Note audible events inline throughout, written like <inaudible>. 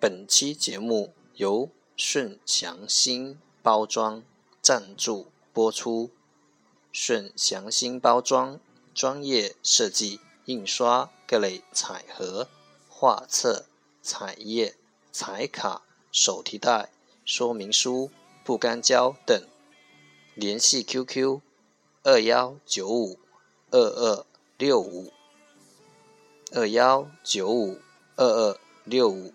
本期节目由顺祥兴包装赞助播出。顺祥兴包装专业设计印刷各类彩盒、画册、彩页、彩卡、手提袋、说明书、不干胶等。联系 QQ：二幺九五二二六五二幺九五二二六五。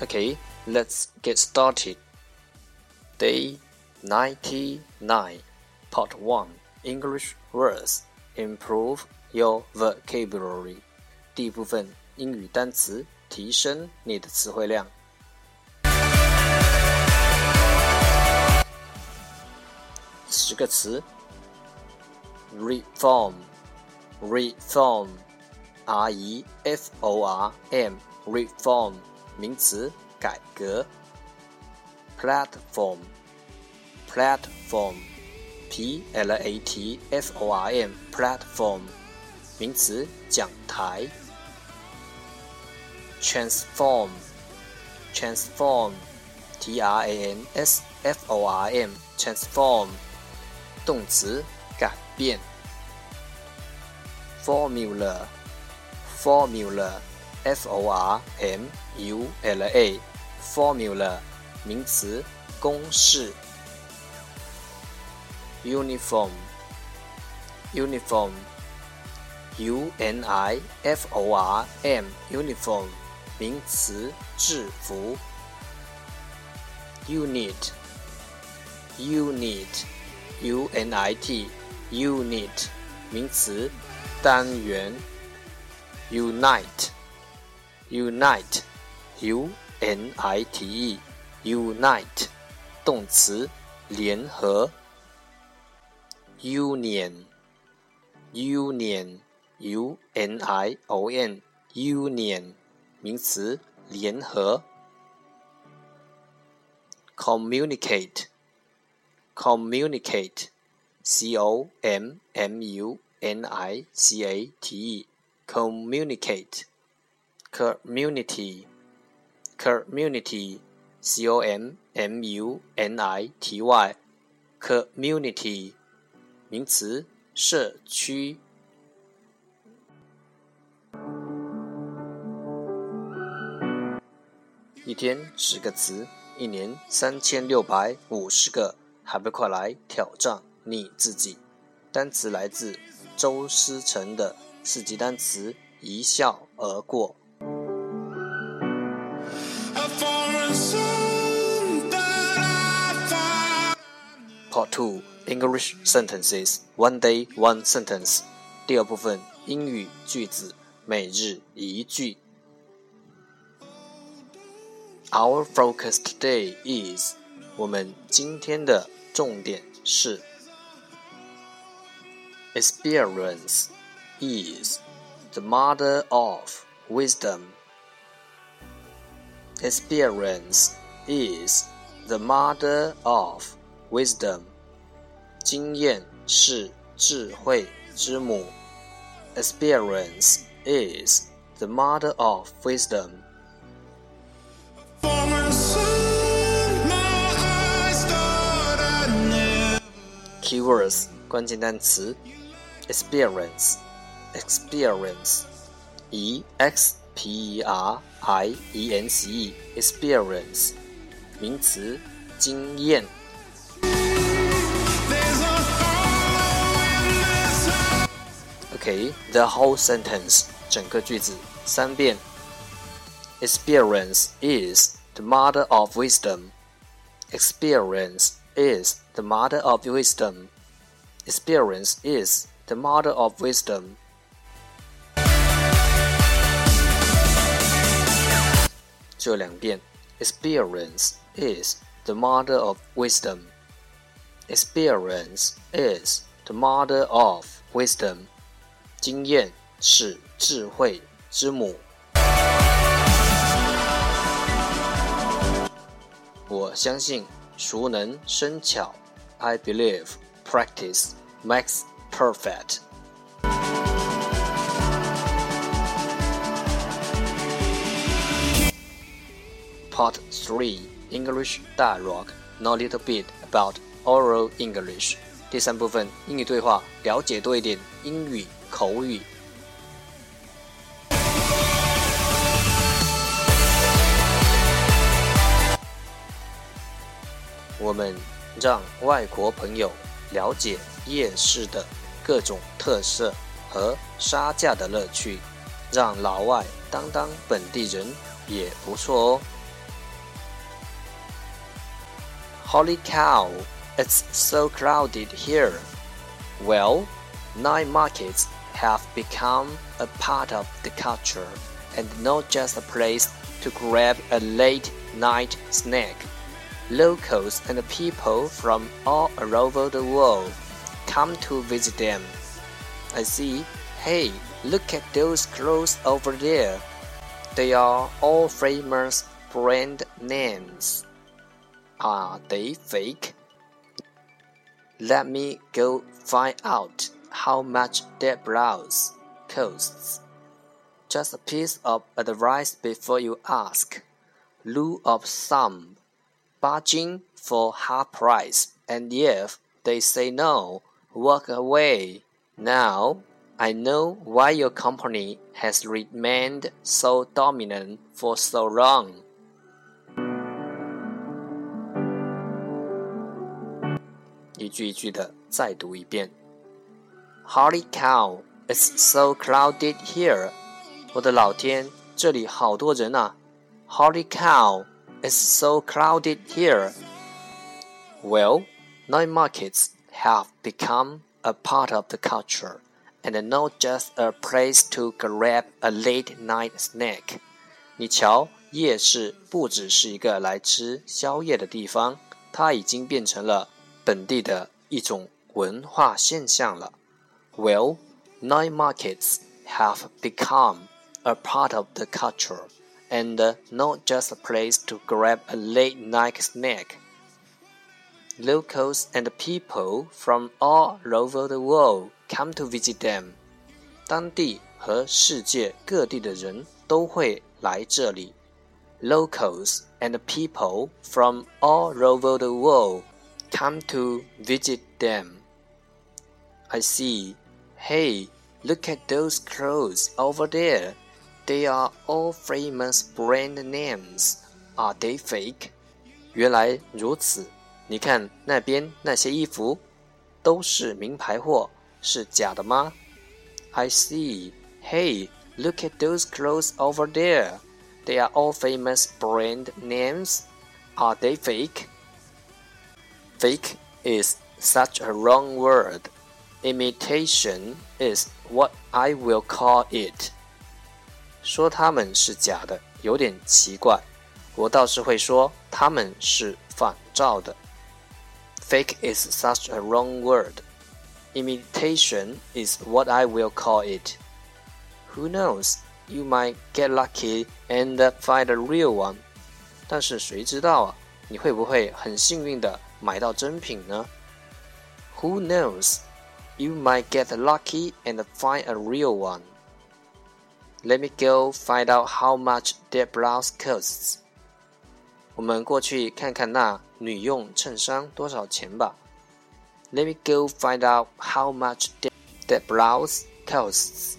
Okay, let's get started. Day 99, Part 1 English words. Improve your vocabulary. 第一部分英语单词，提升你的词汇量。十个词：reform，reform，r e f o r m，reform， 名词，改革；platform，platform，p l a t f o r m，platform，名词，讲台；transform，transform，t r a n s f o r m，transform。动词改变，formula，formula o r m u l a，formula，名词公式，uniform，uniform，u n i f o r m，uniform，名词制服，unit，unit。unit unit 名词，单元。unite unite u n i t e unite 动词，联合。union union u n i o n union 名词，联合。communicate communicate, c o m m u n i c a t e, communicate, Community, community, c o m m u n i t y, community, 名词，社区。一天十个词，一年三千六百五十个。还不快来挑战你自己！单词来自周思成的四级单词，一笑而过。Part Two English Sentences One Day One Sentence 第二部分英语句子每日一句。Our focus today is 我们今天的重点是，experience is the mother of wisdom. Experience is the mother of wisdom. 经验是智慧之母。Experience is the mother of wisdom. Keywords 关键单词 experience experience e x p e r i e n c e experience 名词经验。 Okay, the whole sentence 整个句子三遍。Experience is the mother of wisdom. Experience is the mother of wisdom. Experience is the mother of wisdom. 这两遍，Experience is the mother of wisdom. Experience is the mother of wisdom. 经验是智慧之母。我相信熟能生巧。I believe practice makes perfect. Part 3 English Dialogue Know a little bit about oral English. 第三部分英语对话，了解多一点英语口语。我们让外国朋友了解夜市的各种特色和杀价的乐趣，让老外当当本地人也不错哦。Holy cow, it's so crowded here. Well, night markets have become a part of the culture and not just a place to grab a late night snack. Locals and people from all over the world come to visit them. I see. Hey, look at those clothes over there. They are all famous brand names. Are they fake? Let me go find out how much that blouse costs. Just a piece of advice before you ask. Rule of thumb. Bargain for half price, and if they say no, walk away. Now, I know why your company has remained so dominant for so long. 一句一句的再读一遍。 <laughs> Holy cow! It's so crowded here. 我的老天，这里好多人啊！Holy cow! It's so crowded here. Well, night markets have become a part of the culture, and not just a place to grab a late night snack. 你瞧，夜市不只是一个来吃宵夜的地方，它已经变成了本地的一种文化现象了。 Well, night markets have become a part of the culture, and not just a place to grab a late night snack. Locals and people from all over the world come to visit them. 当地和世界各地的人都会来这里。Locals and people from all over the world come to visit them. I see. Hey, look at those clothes over there. They are all famous brand names. Are they fake? 原来如此。你看那边那些衣服，都是名牌货，是假的吗？I see. Hey, look at those clothes over there. They are all famous brand names. Are they fake? Fake is such a wrong word. Imitation is what I will call it. 说他们是假的有点奇怪，我倒是会说他们是仿照的。Fake is such a wrong word. Imitation is what I will call it. Who knows? You might get lucky and find a real one. 但是谁知道啊？你会不会很幸运的买到真品呢？Who knows? You might get lucky and find a real one. Let me go find out how much that blouse costs. 我们过去看看那女用衬衫多少钱吧。Let me go find out how much that, that blouse costs.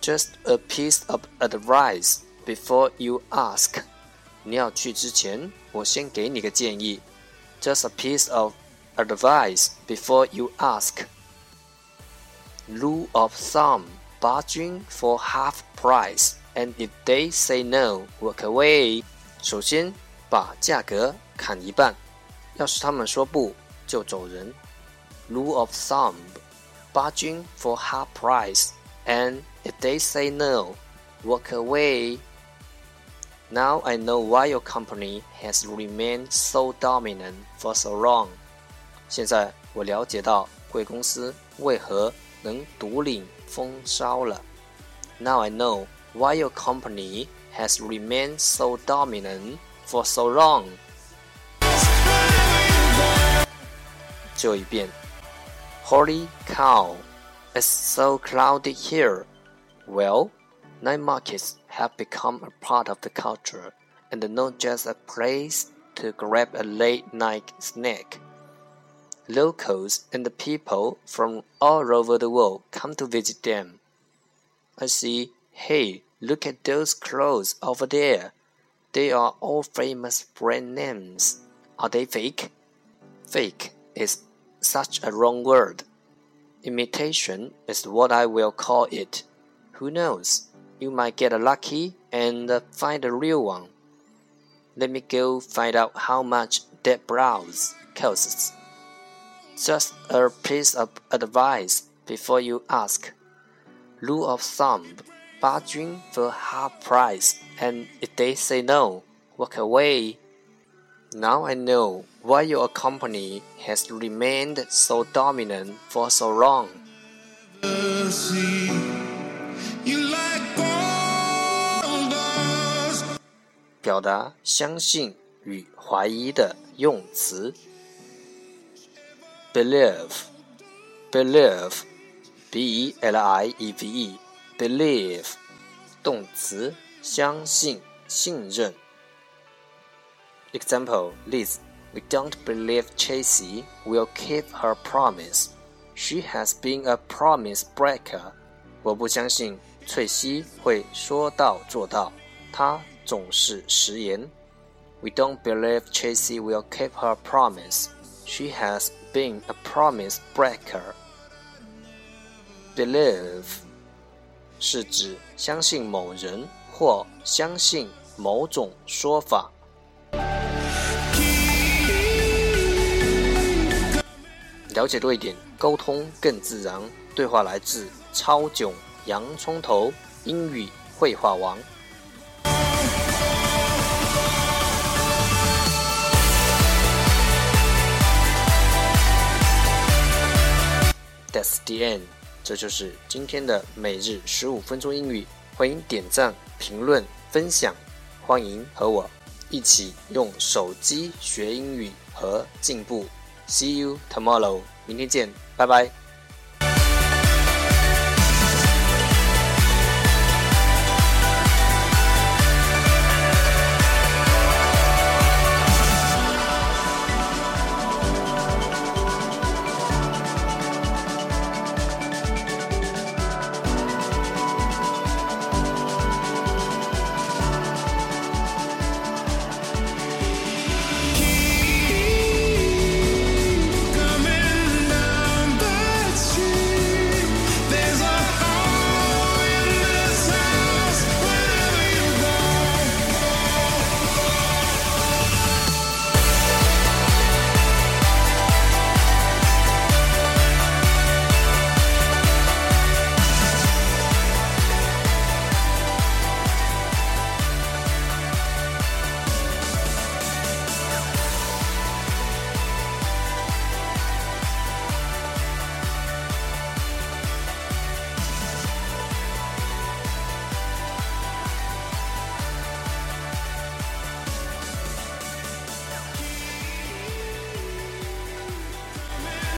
Just a piece of advice before you ask. 你要去之前，我先给你个建议。Just a piece of advice before you ask. Rule of thumb: bargain for half price, and if they say no, walk away. 首先把价格砍一半，要是他们说不，就走人。Rule of thumb: bargain for half price, and if they say no, walk away. Now I know why your company has remained so dominant for so long. 现在我了解到贵公司为何能独领风骚了。Now I know why your company has remained so dominant for so long. 最后一遍。Holy cow! It's so cloudy here. Well, night markets have become a part of the culture, and not just a place to grab a late night snack. Locals and the people from all over the world come to visit them. I see, hey, look at those clothes over there. They are all famous brand names. Are they fake? Fake is such a wrong word. Imitation is what I will call it. Who knows? You might get lucky and find a real one. Let me go find out how much that blouse costs. Just a piece of advice before you ask. Rule of thumb: bargain for half price, and if they say no, walk away. Now I know why your company has remained so dominant for so long. 表达相信与怀疑的用词。 believe, believe, b e l i e v e, believe，动词，相信、信任。Example: Liz, we don't believe Tracy will keep her promise. She has been a promise breaker. 我不相信翠西会说到做到，她总是食言。We don't believe Tracy will keep her promise. She has Being a promise breaker. Believe 是指相信某人或相信某种说法。了解多一点，沟通更自然。对话来自超囧洋葱头英语绘画王。That's the end，这就是今天的每日十五分钟英语。欢迎点赞、评论、分享，欢迎和我一起用手机学英语和进步。See you tomorrow，明天见，拜拜。